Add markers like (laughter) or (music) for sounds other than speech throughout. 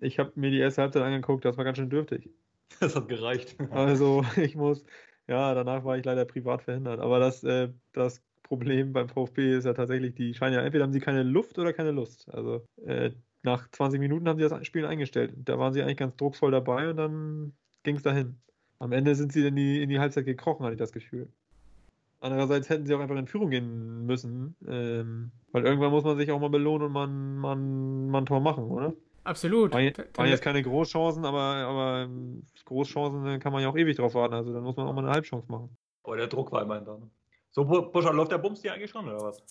ich habe mir die erste Halbzeit angeguckt, das war ganz schön dürftig. (laughs) Das hat gereicht. Also ich muss, ja, danach war ich leider privat verhindert. Aber das, äh, das Problem beim VfB ist ja tatsächlich, die scheinen ja, entweder haben sie keine Luft oder keine Lust. Also äh, nach 20 Minuten haben sie das Spiel eingestellt. Da waren sie eigentlich ganz druckvoll dabei und dann ging es dahin. Am Ende sind sie in die, in die Halbzeit gekrochen, hatte ich das Gefühl. Andererseits hätten sie auch einfach in Führung gehen müssen, ähm, weil irgendwann muss man sich auch mal belohnen und man, man, man ein Tor machen, oder? Absolut. Waren, waren jetzt keine Großchancen, aber, aber ähm, Großchancen kann man ja auch ewig drauf warten. Also dann muss man auch mal eine Halbchance machen. Aber der Druck war immerhin da. Ne? So, Buscher, läuft der Bums dir eigentlich schon, oder was?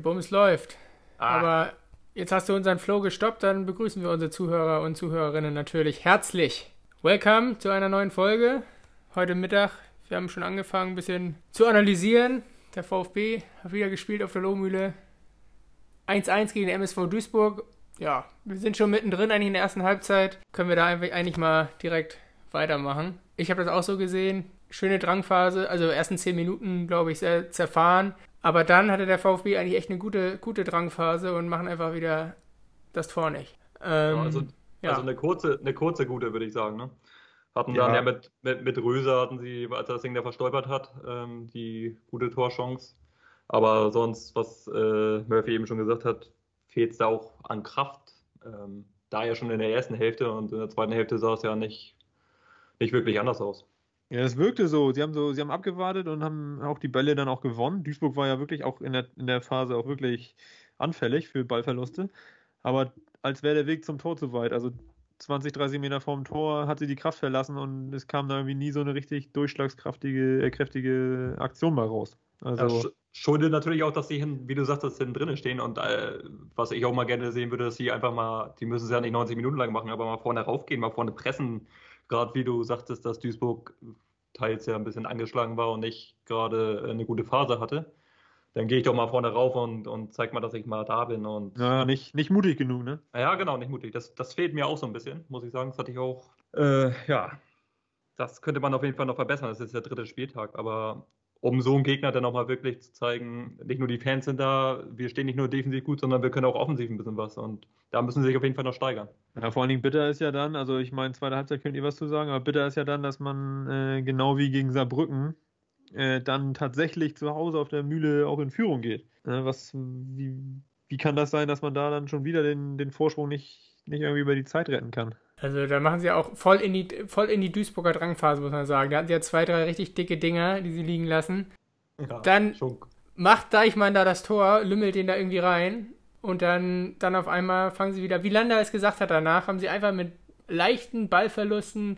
Der Bums läuft. Ah. Aber jetzt hast du unseren Flow gestoppt, dann begrüßen wir unsere Zuhörer und Zuhörerinnen natürlich herzlich. Welcome zu einer neuen Folge. Heute Mittag, wir haben schon angefangen, ein bisschen zu analysieren. Der VfB hat wieder gespielt auf der Lohmühle. 1-1 gegen den MSV Duisburg. Ja, wir sind schon mittendrin eigentlich in der ersten Halbzeit. Können wir da eigentlich mal direkt weitermachen. Ich habe das auch so gesehen. Schöne Drangphase, also ersten 10 Minuten, glaube ich, sehr zerfahren. Aber dann hatte der VfB eigentlich echt eine gute, gute Drangphase und machen einfach wieder das Tor nicht. Ähm, ja, also, ja. also, eine kurze, eine kurze gute, würde ich sagen. Ne? Hatten dann ja mit, mit, mit Röser, hatten sie, als er das Ding da verstolpert hat, ähm, die gute Torchance. Aber sonst, was äh, Murphy eben schon gesagt hat, fehlt es da auch an Kraft. Ähm, da ja schon in der ersten Hälfte und in der zweiten Hälfte sah es ja nicht, nicht wirklich anders aus. Ja, es wirkte so. Sie haben so, sie haben abgewartet und haben auch die Bälle dann auch gewonnen. Duisburg war ja wirklich auch in der, in der Phase auch wirklich anfällig für Ballverluste. Aber als wäre der Weg zum Tor zu weit. Also 20, 30 Meter vorm Tor hat sie die Kraft verlassen und es kam da irgendwie nie so eine richtig durchschlagskräftige äh, kräftige Aktion mal raus. Also, ja, schuldet natürlich auch, dass sie, hin, wie du sagst, hinten drinnen stehen und äh, was ich auch mal gerne sehen würde, dass sie einfach mal, die müssen es ja nicht 90 Minuten lang machen, aber mal vorne raufgehen, mal vorne pressen, gerade wie du sagtest, dass Duisburg teils ja ein bisschen angeschlagen war und nicht gerade eine gute Phase hatte, dann gehe ich doch mal vorne rauf und, und zeig mal, dass ich mal da bin. Und ja, nicht, nicht mutig genug, ne? Ja, genau, nicht mutig. Das, das fehlt mir auch so ein bisschen, muss ich sagen. Das hatte ich auch. Äh, ja, das könnte man auf jeden Fall noch verbessern. Das ist der dritte Spieltag, aber um so einen Gegner dann nochmal wirklich zu zeigen, nicht nur die Fans sind da, wir stehen nicht nur defensiv gut, sondern wir können auch offensiv ein bisschen was und da müssen sie sich auf jeden Fall noch steigern. Ja, vor allen Dingen bitter ist ja dann, also ich meine, zweite Halbzeit könnt ihr was zu sagen, aber bitter ist ja dann, dass man äh, genau wie gegen Saarbrücken äh, dann tatsächlich zu Hause auf der Mühle auch in Führung geht. Äh, was, wie, wie kann das sein, dass man da dann schon wieder den, den Vorsprung nicht, nicht irgendwie über die Zeit retten kann? Also da machen sie auch voll in die, voll in die Duisburger Drangphase, muss man sagen. Da hatten sie ja zwei, drei richtig dicke Dinger, die sie liegen lassen. Ja, dann Schunk. macht Deichmann da das Tor, lümmelt den da irgendwie rein. Und dann, dann auf einmal fangen sie wieder, wie Landa es gesagt hat danach, haben sie einfach mit leichten Ballverlusten,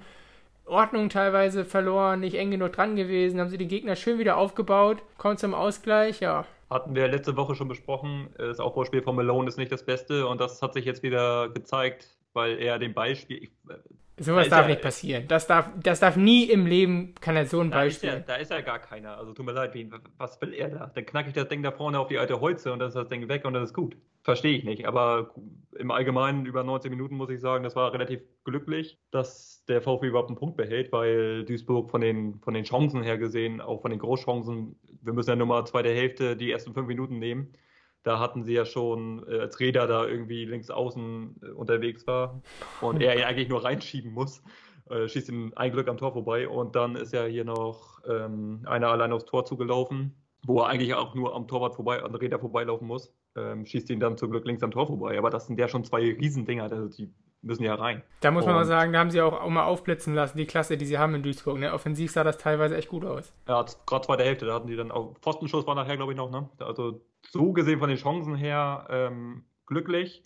Ordnung teilweise verloren, nicht eng genug dran gewesen, haben sie den Gegner schön wieder aufgebaut, kommt zum Ausgleich, ja. Hatten wir letzte Woche schon besprochen, das Aufbauspiel von Malone ist nicht das Beste und das hat sich jetzt wieder gezeigt weil er den Beispiel. Ich, äh, Sowas darf ja, nicht passieren. Das darf, das darf nie im Leben, kann er so ein. Ist ja, da ist ja gar keiner. Also tut mir leid, was will er da? Dann knacke ich das Ding da vorne auf die alte Holze und dann ist das Ding weg und dann ist gut. Verstehe ich nicht. Aber im Allgemeinen über 90 Minuten muss ich sagen, das war relativ glücklich, dass der VfB überhaupt einen Punkt behält, weil Duisburg von den, von den Chancen her gesehen, auch von den Großchancen, wir müssen ja nur mal zweite Hälfte die ersten fünf Minuten nehmen da hatten sie ja schon, äh, als Räder da irgendwie links außen äh, unterwegs war und er ja eigentlich nur reinschieben muss, äh, schießt ihm ein Glück am Tor vorbei und dann ist ja hier noch ähm, einer allein aufs Tor zugelaufen, wo er eigentlich auch nur am Torwart vorbei, an Räder vorbeilaufen muss, ähm, schießt ihn dann zum Glück links am Tor vorbei. Aber das sind ja schon zwei Riesendinger, also die müssen ja rein. Da muss man und, mal sagen, da haben sie auch, auch mal aufblitzen lassen, die Klasse, die sie haben in Duisburg. Ne? Offensiv sah das teilweise echt gut aus. Ja, gerade zweite Hälfte, da hatten die dann auch, Pfostenschuss war nachher, glaube ich, noch, ne? Also so gesehen von den Chancen her ähm, glücklich.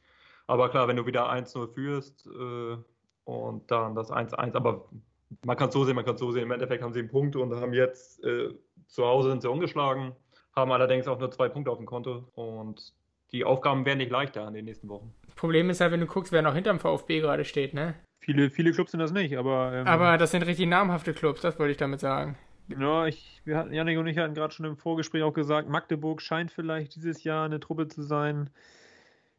Aber klar, wenn du wieder 1-0 führst äh, und dann das 1-1, aber man kann es so sehen, man kann es so sehen. Im Endeffekt haben sie einen Punkt und haben jetzt äh, zu Hause sind sie ungeschlagen, haben allerdings auch nur zwei Punkte auf dem Konto und die Aufgaben werden nicht leichter in den nächsten Wochen. Problem ist ja, wenn du guckst, wer noch hinterm VfB gerade steht, ne? Viele, viele Clubs sind das nicht, aber. Ähm, aber das sind richtig namhafte Clubs, das wollte ich damit sagen. Ja, ich, wir hatten, Janik und ich hatten gerade schon im Vorgespräch auch gesagt, Magdeburg scheint vielleicht dieses Jahr eine Truppe zu sein.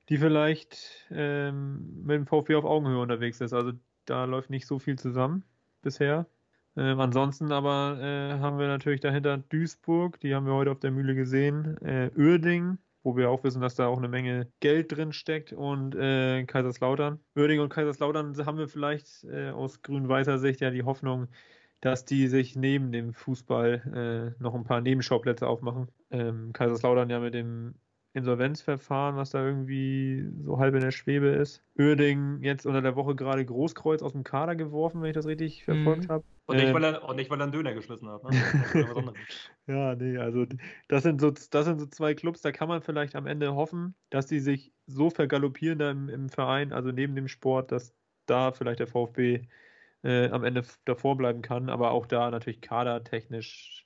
die vielleicht ähm, mit dem VfB auf Augenhöhe unterwegs ist. Also da läuft nicht so viel zusammen bisher. Ähm, ansonsten aber äh, haben wir natürlich dahinter Duisburg, die haben wir heute auf der Mühle gesehen, äh, Uerding, wo wir auch wissen, dass da auch eine Menge Geld drin steckt und äh, Kaiserslautern. Uerding und Kaiserslautern haben wir vielleicht äh, aus grün-weißer Sicht ja die Hoffnung, dass die sich neben dem Fußball äh, noch ein paar Nebenschauplätze aufmachen. Ähm, Kaiserslautern ja mit dem Insolvenzverfahren, was da irgendwie so halb in der Schwebe ist. Uerding jetzt unter der Woche gerade Großkreuz aus dem Kader geworfen, wenn ich das richtig verfolgt mhm. habe. Und, nicht, ähm, weil er, und nicht, weil er einen Döner geschmissen hat. Ne? (laughs) ja, nee, also das sind, so, das sind so zwei Clubs, da kann man vielleicht am Ende hoffen, dass die sich so vergaloppieren im, im Verein, also neben dem Sport, dass da vielleicht der VfB äh, am Ende davor bleiben kann. Aber auch da natürlich kadertechnisch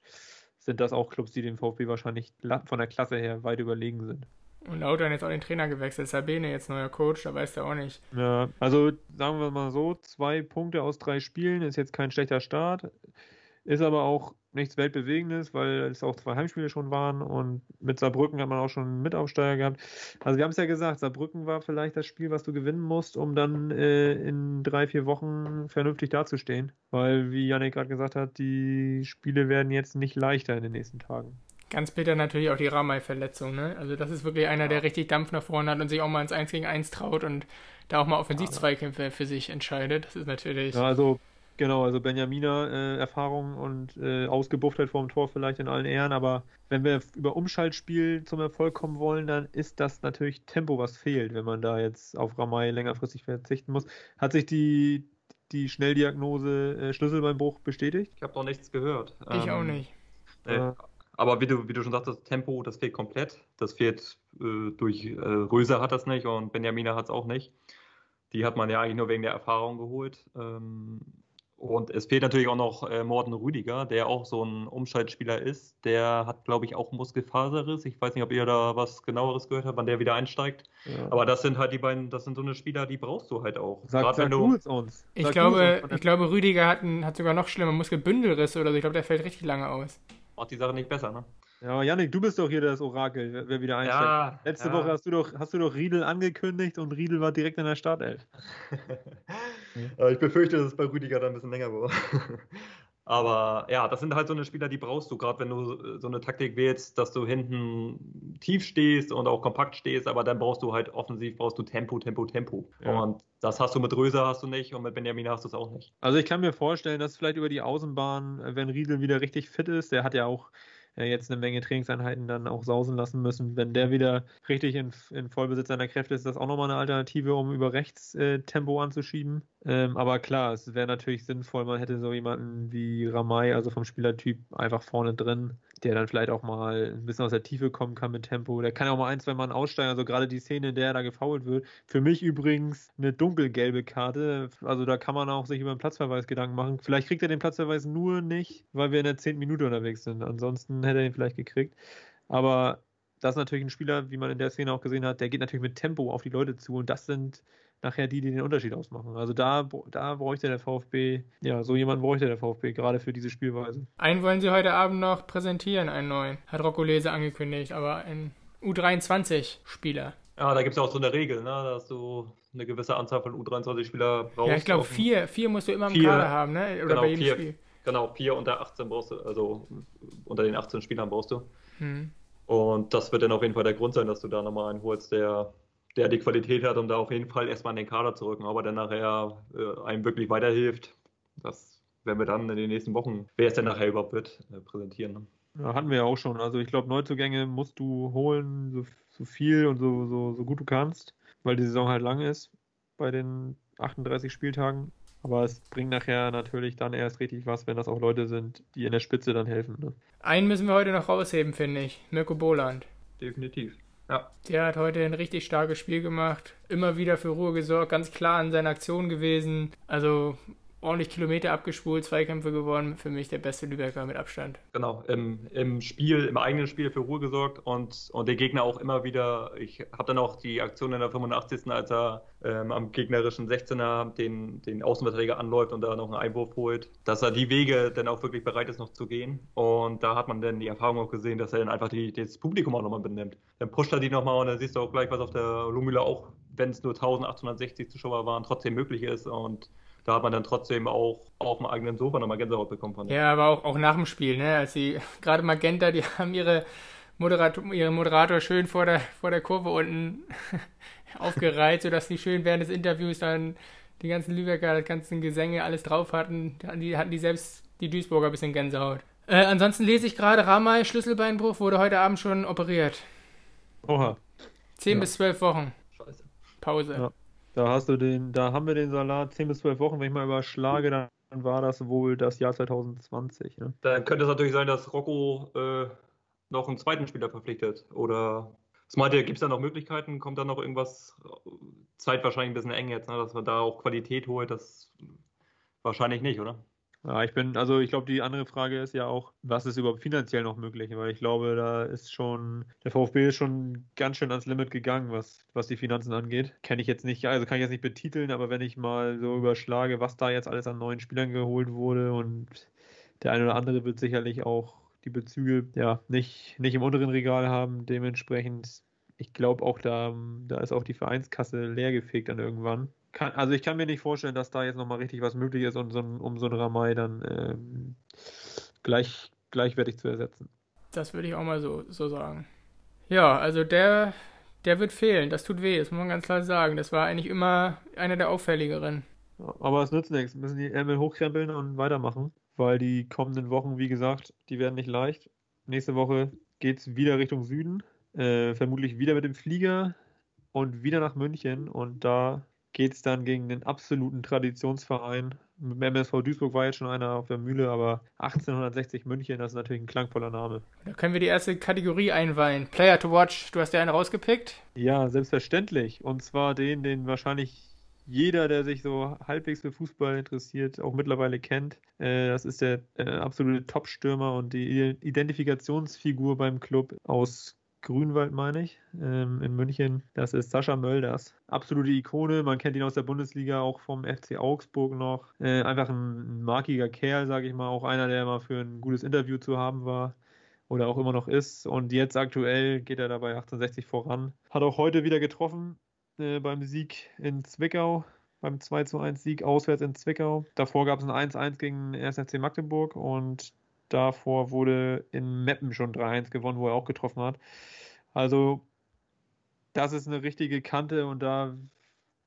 sind das auch Clubs, die dem VfB wahrscheinlich von der Klasse her weit überlegen sind. Und Lautern jetzt auch den Trainer gewechselt. Sabine jetzt neuer Coach, da weiß der auch nicht. Ja, also sagen wir mal so, zwei Punkte aus drei Spielen ist jetzt kein schlechter Start. Ist aber auch nichts Weltbewegendes, weil es auch zwei Heimspiele schon waren und mit Saarbrücken hat man auch schon einen Mitaufsteiger gehabt. Also wir haben es ja gesagt, Saarbrücken war vielleicht das Spiel, was du gewinnen musst, um dann äh, in drei, vier Wochen vernünftig dazustehen. Weil, wie Janik gerade gesagt hat, die Spiele werden jetzt nicht leichter in den nächsten Tagen. Ganz bitter natürlich auch die Ramay-Verletzung, ne? Also das ist wirklich einer, der richtig Dampf nach vorne hat und sich auch mal ins 1 gegen 1 traut und da auch mal Offensivzweikämpfe für sich entscheidet. Das ist natürlich... Ja, also Genau, also Benjaminer äh, Erfahrung und äh, Ausgebufftheit vorm Tor vielleicht in allen Ehren, aber wenn wir über Umschaltspiel zum Erfolg kommen wollen, dann ist das natürlich Tempo, was fehlt, wenn man da jetzt auf Ramay längerfristig verzichten muss. Hat sich die, die Schnelldiagnose äh, Schlüsselbeinbruch bestätigt? Ich habe noch nichts gehört. Ich ähm, auch nicht. Äh, aber wie du, wie du schon sagtest, Tempo, das fehlt komplett. Das fehlt äh, durch äh, Röser hat das nicht und Benjamina hat es auch nicht. Die hat man ja eigentlich nur wegen der Erfahrung geholt. Ähm, und es fehlt natürlich auch noch äh, Morten Rüdiger, der auch so ein Umschaltspieler ist. Der hat, glaube ich, auch Muskelfaserriss. Ich weiß nicht, ob ihr da was genaueres gehört habt, wann der wieder einsteigt. Ja. Aber das sind halt die beiden, das sind so eine Spieler, die brauchst du halt auch. Sag, Gerade sag du uns. Ich glaube, ich glaube, Rüdiger hat, ein, hat sogar noch schlimmer Muskelbündelrisse oder so. Ich glaube, der fällt richtig lange aus. Macht die Sache nicht besser, ne? Ja, Janik, du bist doch hier das Orakel, wer wieder einsteigt. Ja, Letzte ja. Woche hast du, doch, hast du doch Riedel angekündigt und Riedel war direkt in der Startelf. (laughs) ich befürchte, dass es bei Rüdiger dann ein bisschen länger war. (laughs) Aber ja, das sind halt so eine Spieler, die brauchst du, gerade wenn du so eine Taktik wählst, dass du hinten tief stehst und auch kompakt stehst, aber dann brauchst du halt offensiv, brauchst du Tempo, Tempo, Tempo. Ja. Und das hast du mit Röser hast du nicht und mit Benjamin hast du es auch nicht. Also ich kann mir vorstellen, dass vielleicht über die Außenbahn, wenn Riedel wieder richtig fit ist, der hat ja auch äh, jetzt eine Menge Trainingseinheiten dann auch sausen lassen müssen. Wenn der wieder richtig in, in Vollbesitz seiner Kräfte ist, ist das auch nochmal eine Alternative, um über rechts äh, Tempo anzuschieben. Ähm, aber klar, es wäre natürlich sinnvoll, man hätte so jemanden wie Ramay, also vom Spielertyp, einfach vorne drin, der dann vielleicht auch mal ein bisschen aus der Tiefe kommen kann mit Tempo. Der kann auch mal ein, zwei Mal aussteigen. Also gerade die Szene, in der er da gefault wird. Für mich übrigens eine dunkelgelbe Karte. Also da kann man auch sich über den Platzverweis Gedanken machen. Vielleicht kriegt er den Platzverweis nur nicht, weil wir in der zehnten Minute unterwegs sind. Ansonsten hätte er ihn vielleicht gekriegt. Aber das ist natürlich ein Spieler, wie man in der Szene auch gesehen hat, der geht natürlich mit Tempo auf die Leute zu. Und das sind nachher die, die den Unterschied ausmachen. Also da, da bräuchte der VfB, ja, so jemand bräuchte der VfB, gerade für diese Spielweise. Einen wollen sie heute Abend noch präsentieren, einen neuen. Hat Rocco Lese angekündigt, aber ein U23-Spieler. Ja, da gibt es ja auch so eine Regel, ne, dass du eine gewisse Anzahl von U23-Spieler brauchst. Ja, ich glaube, vier, vier musst du immer im vier, Kader haben, ne? Oder genau, bei jedem vier, Spiel. Genau, vier unter 18 brauchst du, also unter den 18 Spielern brauchst du. Hm. Und das wird dann auf jeden Fall der Grund sein, dass du da nochmal einen holst, der der die Qualität hat, um da auf jeden Fall erstmal in den Kader zu rücken, aber dann nachher äh, einem wirklich weiterhilft. Das werden wir dann in den nächsten Wochen, wer es denn nachher überhaupt wird, äh, präsentieren. Ne? Ja, hatten wir ja auch schon. Also ich glaube, Neuzugänge musst du holen, so, so viel und so, so, so gut du kannst, weil die Saison halt lang ist bei den 38 Spieltagen. Aber es bringt nachher natürlich dann erst richtig was, wenn das auch Leute sind, die in der Spitze dann helfen. Ne? Einen müssen wir heute noch rausheben, finde ich. Mirko Boland. Definitiv. Ja. Der hat heute ein richtig starkes Spiel gemacht, immer wieder für Ruhe gesorgt, ganz klar in seiner Aktion gewesen. Also ordentlich Kilometer abgespult, Zweikämpfe gewonnen. Für mich der beste Lübecker mit Abstand. Genau, im, im Spiel, im eigenen Spiel für Ruhe gesorgt und, und der Gegner auch immer wieder. Ich habe dann auch die Aktion in der 85. als er ähm, am gegnerischen 16er den, den Außenverteidiger anläuft und da noch einen Einwurf holt, dass er die Wege dann auch wirklich bereit ist, noch zu gehen. Und da hat man dann die Erfahrung auch gesehen, dass er dann einfach die, das Publikum auch nochmal benimmt. Dann pusht er die nochmal und dann siehst du auch gleich, was auf der Lumüle auch, wenn es nur 1860 Zuschauer waren, trotzdem möglich ist. Und da hat man dann trotzdem auch auf dem eigenen Sofa nochmal Gänsehaut bekommen. Fand ja, aber auch, auch nach dem Spiel, ne? Als sie, (laughs) gerade Magenta, die haben ihre Moderator, ihren Moderator schön vor der, vor der Kurve unten (laughs) aufgereiht, sodass die schön während des Interviews dann die ganzen Lübecker, die ganzen Gesänge, alles drauf hatten. Die hatten die selbst, die Duisburger, ein bisschen Gänsehaut. Äh, ansonsten lese ich gerade, Ramay, Schlüsselbeinbruch, wurde heute Abend schon operiert. Oha. Zehn ja. bis zwölf Wochen. Scheiße. Pause. Ja. Da hast du den, da haben wir den Salat 10 bis 12 Wochen, wenn ich mal überschlage, dann war das wohl das Jahr 2020. Ne? Dann könnte es natürlich sein, dass Rocco äh, noch einen zweiten Spieler verpflichtet. Oder Smarte, gibt es da noch Möglichkeiten? Kommt da noch irgendwas? Zeit wahrscheinlich ein bisschen eng jetzt, ne? dass man da auch Qualität holt. Das wahrscheinlich nicht, oder? Ja, ich bin, also ich glaube, die andere Frage ist ja auch, was ist überhaupt finanziell noch möglich? Weil ich glaube, da ist schon, der VfB ist schon ganz schön ans Limit gegangen, was, was die Finanzen angeht. Kenne ich jetzt nicht, also kann ich jetzt nicht betiteln, aber wenn ich mal so überschlage, was da jetzt alles an neuen Spielern geholt wurde und der eine oder andere wird sicherlich auch die Bezüge ja nicht, nicht im unteren Regal haben. Dementsprechend, ich glaube auch, da, da ist auch die Vereinskasse leergefegt dann irgendwann kann, also ich kann mir nicht vorstellen, dass da jetzt nochmal richtig was möglich ist, um so um so ein Ramai dann ähm, gleich, gleichwertig zu ersetzen. Das würde ich auch mal so, so sagen. Ja, also der, der wird fehlen. Das tut weh, das muss man ganz klar sagen. Das war eigentlich immer einer der auffälligeren. Aber es nützt nichts. Wir müssen die Ärmel hochkrempeln und weitermachen, weil die kommenden Wochen, wie gesagt, die werden nicht leicht. Nächste Woche geht es wieder Richtung Süden. Äh, vermutlich wieder mit dem Flieger und wieder nach München. Und da geht es dann gegen den absoluten Traditionsverein. Mit dem MSV Duisburg war jetzt schon einer auf der Mühle, aber 1860 München, das ist natürlich ein klangvoller Name. Da können wir die erste Kategorie einweihen. Player to watch, du hast ja einen rausgepickt? Ja, selbstverständlich. Und zwar den, den wahrscheinlich jeder, der sich so halbwegs für Fußball interessiert, auch mittlerweile kennt. Äh, das ist der äh, absolute Top-Stürmer und die Identifikationsfigur beim Club aus Grünwald, meine ich, ähm, in München. Das ist Sascha Mölders. Absolute Ikone. Man kennt ihn aus der Bundesliga, auch vom FC Augsburg noch. Äh, einfach ein, markiger Kerl, sage ich mal. Auch einer, der mal für ein gutes Interview zu haben war oder auch immer noch ist. Und jetzt aktuell geht er dabei 1860 voran. Hat auch heute wieder getroffen äh, beim Sieg in Zwickau. Beim 2 zu 1 Sieg auswärts in Zwickau. Davor gab es ein 1-1 gegen 1. FC Magdeburg und Davor wurde in Meppen schon 3-1 gewonnen, wo er auch getroffen hat. Also, das ist eine richtige Kante und da,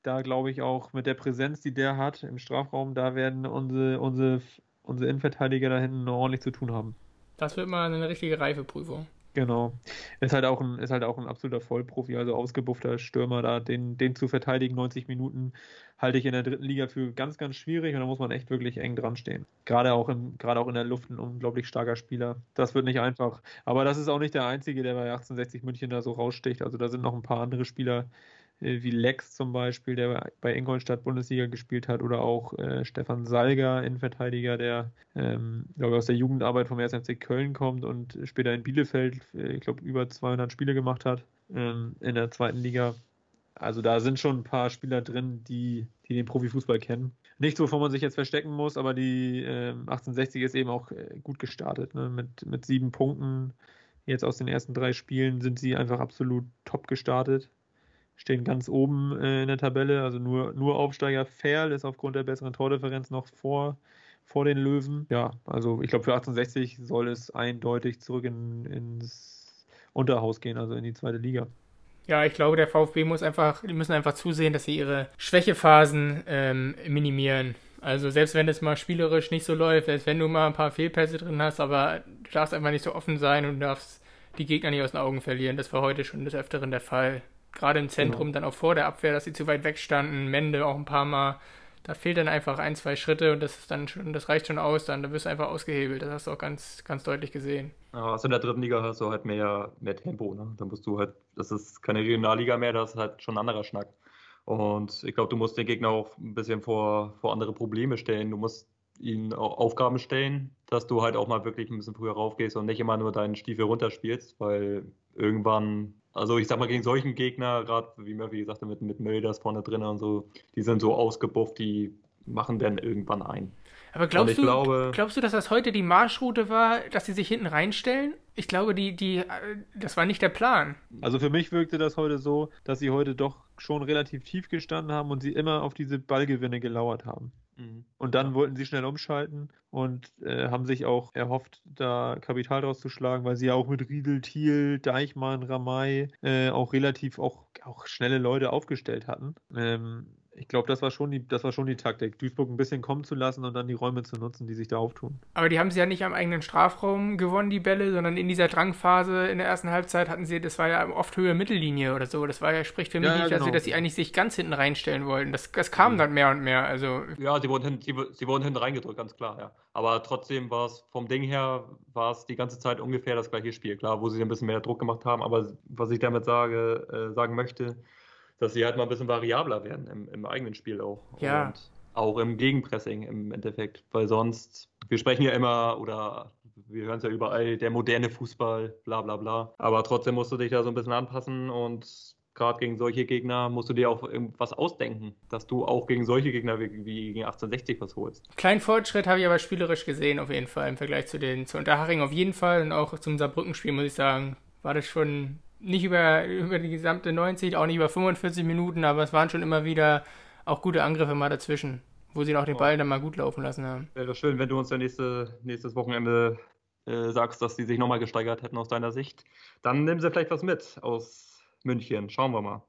da glaube ich auch mit der Präsenz, die der hat im Strafraum, da werden unsere, unsere, unsere Innenverteidiger da hinten ordentlich zu tun haben. Das wird mal eine richtige Reifeprüfung. Genau. Ist halt auch ein, ist halt auch ein absoluter Vollprofi, also ausgebuffter Stürmer da, den, den zu verteidigen 90 Minuten halte ich in der dritten Liga für ganz, ganz schwierig und da muss man echt wirklich eng dran stehen. Gerade auch, in, gerade auch in der Luft ein unglaublich starker Spieler. Das wird nicht einfach. Aber das ist auch nicht der einzige, der bei 1860 München da so raussticht. Also da sind noch ein paar andere Spieler, wie Lex zum Beispiel, der bei Ingolstadt Bundesliga gespielt hat, oder auch äh, Stefan Salger, Innenverteidiger, der ähm, glaube aus der Jugendarbeit vom 1. FC Köln kommt und später in Bielefeld, äh, ich glaube, über 200 Spiele gemacht hat ähm, in der zweiten Liga. Also da sind schon ein paar Spieler drin, die, die den Profifußball kennen. Nichts, wovon man sich jetzt verstecken muss, aber die äh, 1860 ist eben auch äh, gut gestartet. Ne? Mit, mit sieben Punkten jetzt aus den ersten drei Spielen sind sie einfach absolut top gestartet stehen ganz oben äh, in der Tabelle. Also nur, nur Aufsteiger Ferl ist aufgrund der besseren Tordifferenz noch vor, vor den Löwen. Ja, also ich glaube, für 1860 soll es eindeutig zurück in, ins Unterhaus gehen, also in die zweite Liga. Ja, ich glaube, der VfB muss einfach, die müssen einfach zusehen, dass sie ihre Schwächephasen ähm, minimieren. Also selbst wenn es mal spielerisch nicht so läuft, selbst wenn du mal ein paar Fehlpässe drin hast, aber du darfst einfach nicht so offen sein und darfst die Gegner nicht aus den Augen verlieren. Das war heute schon des Öfteren der Fall gerade im Zentrum, genau. dann auch vor der Abwehr, dass sie zu weit weg standen, Mende auch ein paar Mal. Da fehlt dann einfach ein, zwei Schritte und das ist dann schon, das reicht schon aus, dann da wirst du einfach ausgehebelt. Das hast du auch ganz, ganz deutlich gesehen. Ja, also in der dritten Liga hast du halt mehr, mehr Tempo, ne? Dann musst du halt, das ist keine Regionalliga mehr, das ist halt schon ein anderer Schnack. Und ich glaube, du musst den Gegner auch ein bisschen vor, vor andere Probleme stellen. Du musst ihnen auch Aufgaben stellen, dass du halt auch mal wirklich ein bisschen früher raufgehst und nicht immer nur deinen Stiefel runterspielst, weil irgendwann, also ich sag mal, gegen solchen Gegner, gerade wie Murphy gesagt hat, mit, mit Mölders vorne drin und so, die sind so ausgebufft, die machen dann irgendwann ein. Aber glaubst du, glaube, glaubst du, dass das heute die Marschroute war, dass sie sich hinten reinstellen? Ich glaube, die, die, das war nicht der Plan. Also für mich wirkte das heute so, dass sie heute doch schon relativ tief gestanden haben und sie immer auf diese Ballgewinne gelauert haben. Mhm. Und dann wollten sie schnell umschalten und äh, haben sich auch erhofft, da Kapital draus zu schlagen, weil sie ja auch mit Riedel, Thiel, Deichmann, Ramay äh, auch relativ auch, auch schnelle Leute aufgestellt hatten. Ähm, ich glaube, das war schon die, das war schon die Taktik, Duisburg ein bisschen kommen zu lassen und dann die Räume zu nutzen, die sich da auftun. Aber die haben sie ja nicht am eigenen Strafraum gewonnen, die Bälle, sondern in dieser Drangphase in der ersten Halbzeit hatten sie, das war ja oft Höhe Mittellinie oder so. Das war ja, spricht für mich ja, nicht, genau. also, dass sie eigentlich sich ganz hinten reinstellen wollten. Das, das kam ja. dann mehr und mehr. Also. Ja, sie wurden, hinten, sie, sie wurden hinten reingedrückt, ganz klar, ja. Aber trotzdem war es vom Ding her, war es die ganze Zeit ungefähr das gleiche Spiel. Klar, wo sie ein bisschen mehr Druck gemacht haben, aber was ich damit sage, äh, sagen möchte, dass sie halt mal ein bisschen variabler werden im, im eigenen Spiel auch. Ja. Und auch im Gegenpressing im Endeffekt. Weil sonst, wir sprechen ja immer oder wir hören es ja überall, der moderne Fußball, bla bla bla. Aber trotzdem musst du dich da so ein bisschen anpassen und gerade gegen solche Gegner musst du dir auch irgendwas ausdenken, dass du auch gegen solche Gegner wie, wie gegen 1860 was holst. Kleinen Fortschritt habe ich aber spielerisch gesehen, auf jeden Fall, im Vergleich zu den zu Unterhaching auf jeden Fall und auch zum Saarbrücken-Spiel, muss ich sagen, war das schon nicht über, über die gesamte 90, auch nicht über 45 Minuten, aber es waren schon immer wieder auch gute Angriffe mal dazwischen, wo sie auch den Ball dann mal gut laufen lassen haben. Wäre schön, wenn du uns ja nächste, nächstes Wochenende äh, sagst, dass die sich nochmal gesteigert hätten aus deiner Sicht. Dann nehmen sie vielleicht was mit aus München. Schauen wir mal.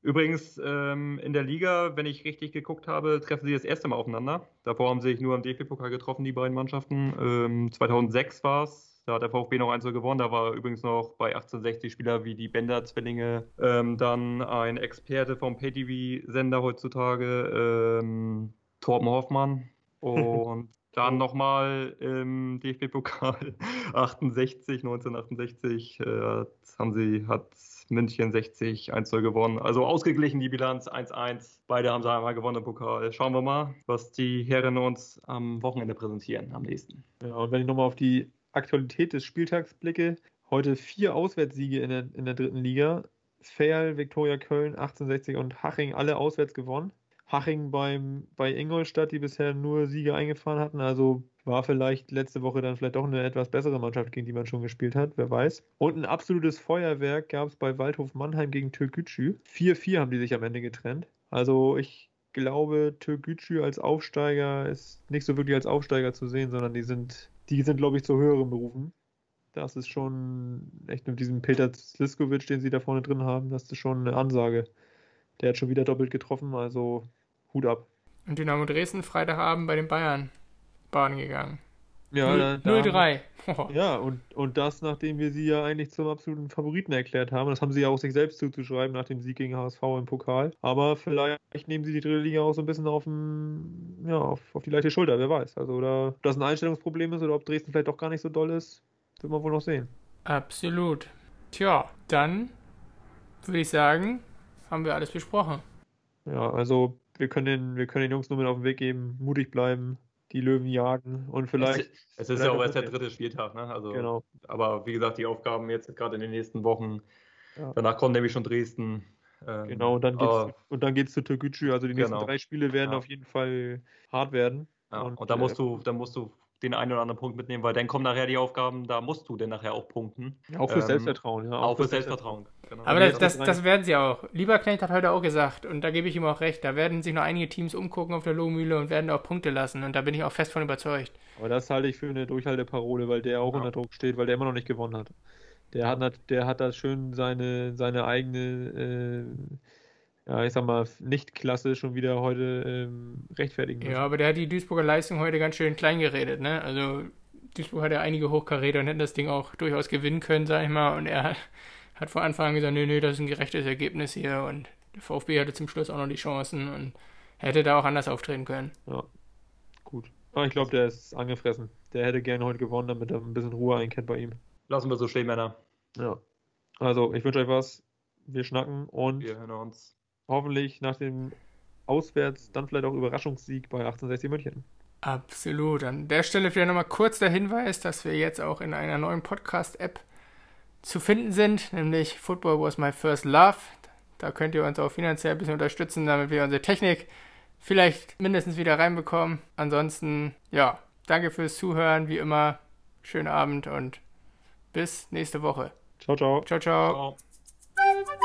Übrigens, ähm, in der Liga, wenn ich richtig geguckt habe, treffen sie das erste Mal aufeinander. Davor haben sie sich nur im DFB-Pokal getroffen, die beiden Mannschaften. Ähm, 2006 war es, da hat der VfB noch 1 gewonnen. Da war übrigens noch bei 1860 Spieler wie die Bender-Zwillinge ähm, dann ein Experte vom PayTV-Sender heutzutage, ähm, Torben Hoffmann. (laughs) Und dann nochmal im DFB-Pokal 68, 1968 äh, haben sie, hat München 60 1-0 gewonnen. Also ausgeglichen die Bilanz 1-1. Beide haben sie einmal gewonnen im Pokal. Schauen wir mal, was die Herren uns am Wochenende präsentieren, am nächsten. Ja, und wenn ich nochmal auf die Aktualität des Spieltags blicke, heute vier Auswärtssiege in der, in der dritten Liga. Ferl, Viktoria Köln, 1860 und Haching alle auswärts gewonnen. Haching beim, bei Ingolstadt, die bisher nur Siege eingefahren hatten. Also war vielleicht letzte Woche dann vielleicht doch eine etwas bessere Mannschaft, gegen die man schon gespielt hat, wer weiß. Und ein absolutes Feuerwerk gab es bei Waldhof Mannheim gegen Türkgücü. 4-4 haben die sich am Ende getrennt. Also ich glaube, Türkgücü als Aufsteiger ist nicht so wirklich als Aufsteiger zu sehen, sondern die sind die sind, glaube ich, zu höheren Berufen. Das ist schon echt mit diesem Peter Sliskovic, den sie da vorne drin haben, das ist schon eine Ansage. Der hat schon wieder doppelt getroffen, also Hut ab. Und Dynamo Dresden Freitagabend bei den Bayern Bahn gegangen. Ja, 0-3. (laughs) Ja, und, und das, nachdem wir sie ja eigentlich zum absoluten Favoriten erklärt haben. Das haben sie ja auch sich selbst zuzuschreiben nach dem Sieg gegen HSV im Pokal. Aber vielleicht nehmen sie die dritte Liga auch so ein bisschen auf, dem, ja, auf, auf die leichte Schulter, wer weiß. Also, oder ob das ein Einstellungsproblem ist oder ob Dresden vielleicht doch gar nicht so doll ist, wird man wohl noch sehen. Absolut. Tja, dann würde ich sagen, haben wir alles besprochen. Ja, also wir können den, wir können den Jungs nur mit auf den Weg geben, mutig bleiben, die Löwen jagen und vielleicht. Es, es ist ja auch erst der dritte Spieltag, ne? Also, genau. Aber wie gesagt, die Aufgaben jetzt gerade in den nächsten Wochen. Ja. Danach kommt nämlich schon Dresden. Ähm, genau, und dann, geht's, und dann geht's zu Türkgücü. Also die nächsten genau. drei Spiele werden ja. auf jeden Fall hart werden. Ja. Und, und da musst äh, du, da musst du den einen oder anderen Punkt mitnehmen, weil dann kommen nachher die Aufgaben, da musst du denn nachher auch punkten. Ja, auch für ähm, Selbstvertrauen, ja. Auch, auch für Selbstvertrauen. Genau. Aber das, das, das, werden sie auch. Lieberknecht hat heute auch gesagt, und da gebe ich ihm auch recht, da werden sich noch einige Teams umgucken auf der Lohmühle und werden auch Punkte lassen. Und da bin ich auch fest von überzeugt. Aber das halte ich für eine Durchhalteparole, weil der auch ja. unter Druck steht, weil der immer noch nicht gewonnen hat. Der hat, der hat da schön seine, seine eigene äh, ja, ich sag mal, nicht klasse schon wieder heute ähm, rechtfertigen müssen. Ja, aber der hat die Duisburger Leistung heute ganz schön klein geredet, ne? Also Duisburg hat ja einige Hochkaräter und hätten das Ding auch durchaus gewinnen können, sag ich mal. Und er (laughs) hat, hat von Anfang an gesagt, nö, nö, das ist ein gerechtes Ergebnis hier. Und der VfB hatte zum Schluss auch noch die Chancen und hätte da auch anders auftreten können. Ja, gut. Aber ich glaube, der ist angefressen. Der hätte gerne heute gewonnen, damit er ein bisschen Ruhe einkehrt bei ihm. Lassen wir so stehen, Männer. Ja. Also, ich wünsche euch was. Wir schnacken und. Wir hören uns. Hoffentlich nach dem Auswärts dann vielleicht auch Überraschungssieg bei 1860 München. Absolut. An der Stelle vielleicht nochmal kurz der Hinweis, dass wir jetzt auch in einer neuen Podcast-App zu finden sind, nämlich Football Was My First Love. Da könnt ihr uns auch finanziell ein bisschen unterstützen, damit wir unsere Technik vielleicht mindestens wieder reinbekommen. Ansonsten, ja, danke fürs Zuhören, wie immer. Schönen Abend und bis nächste Woche. Ciao, ciao. Ciao, ciao. ciao.